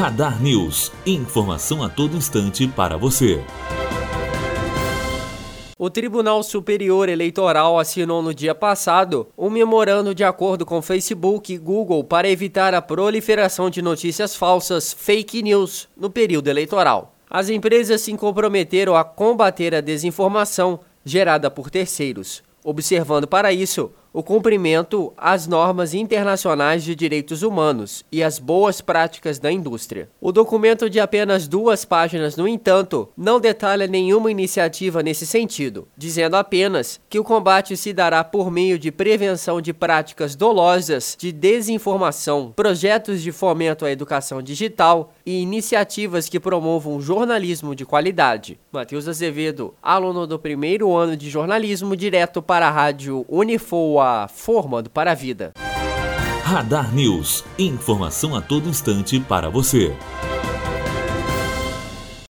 Radar News. Informação a todo instante para você. O Tribunal Superior Eleitoral assinou no dia passado um memorando de acordo com Facebook e Google para evitar a proliferação de notícias falsas, fake news, no período eleitoral. As empresas se comprometeram a combater a desinformação gerada por terceiros, observando para isso o cumprimento às normas internacionais de direitos humanos e as boas práticas da indústria. O documento de apenas duas páginas, no entanto, não detalha nenhuma iniciativa nesse sentido, dizendo apenas que o combate se dará por meio de prevenção de práticas dolosas de desinformação, projetos de fomento à educação digital e iniciativas que promovam jornalismo de qualidade. Matheus Azevedo, aluno do primeiro ano de jornalismo, direto para a rádio Unifoa formando para a vida. Radar News. Informação a todo instante para você.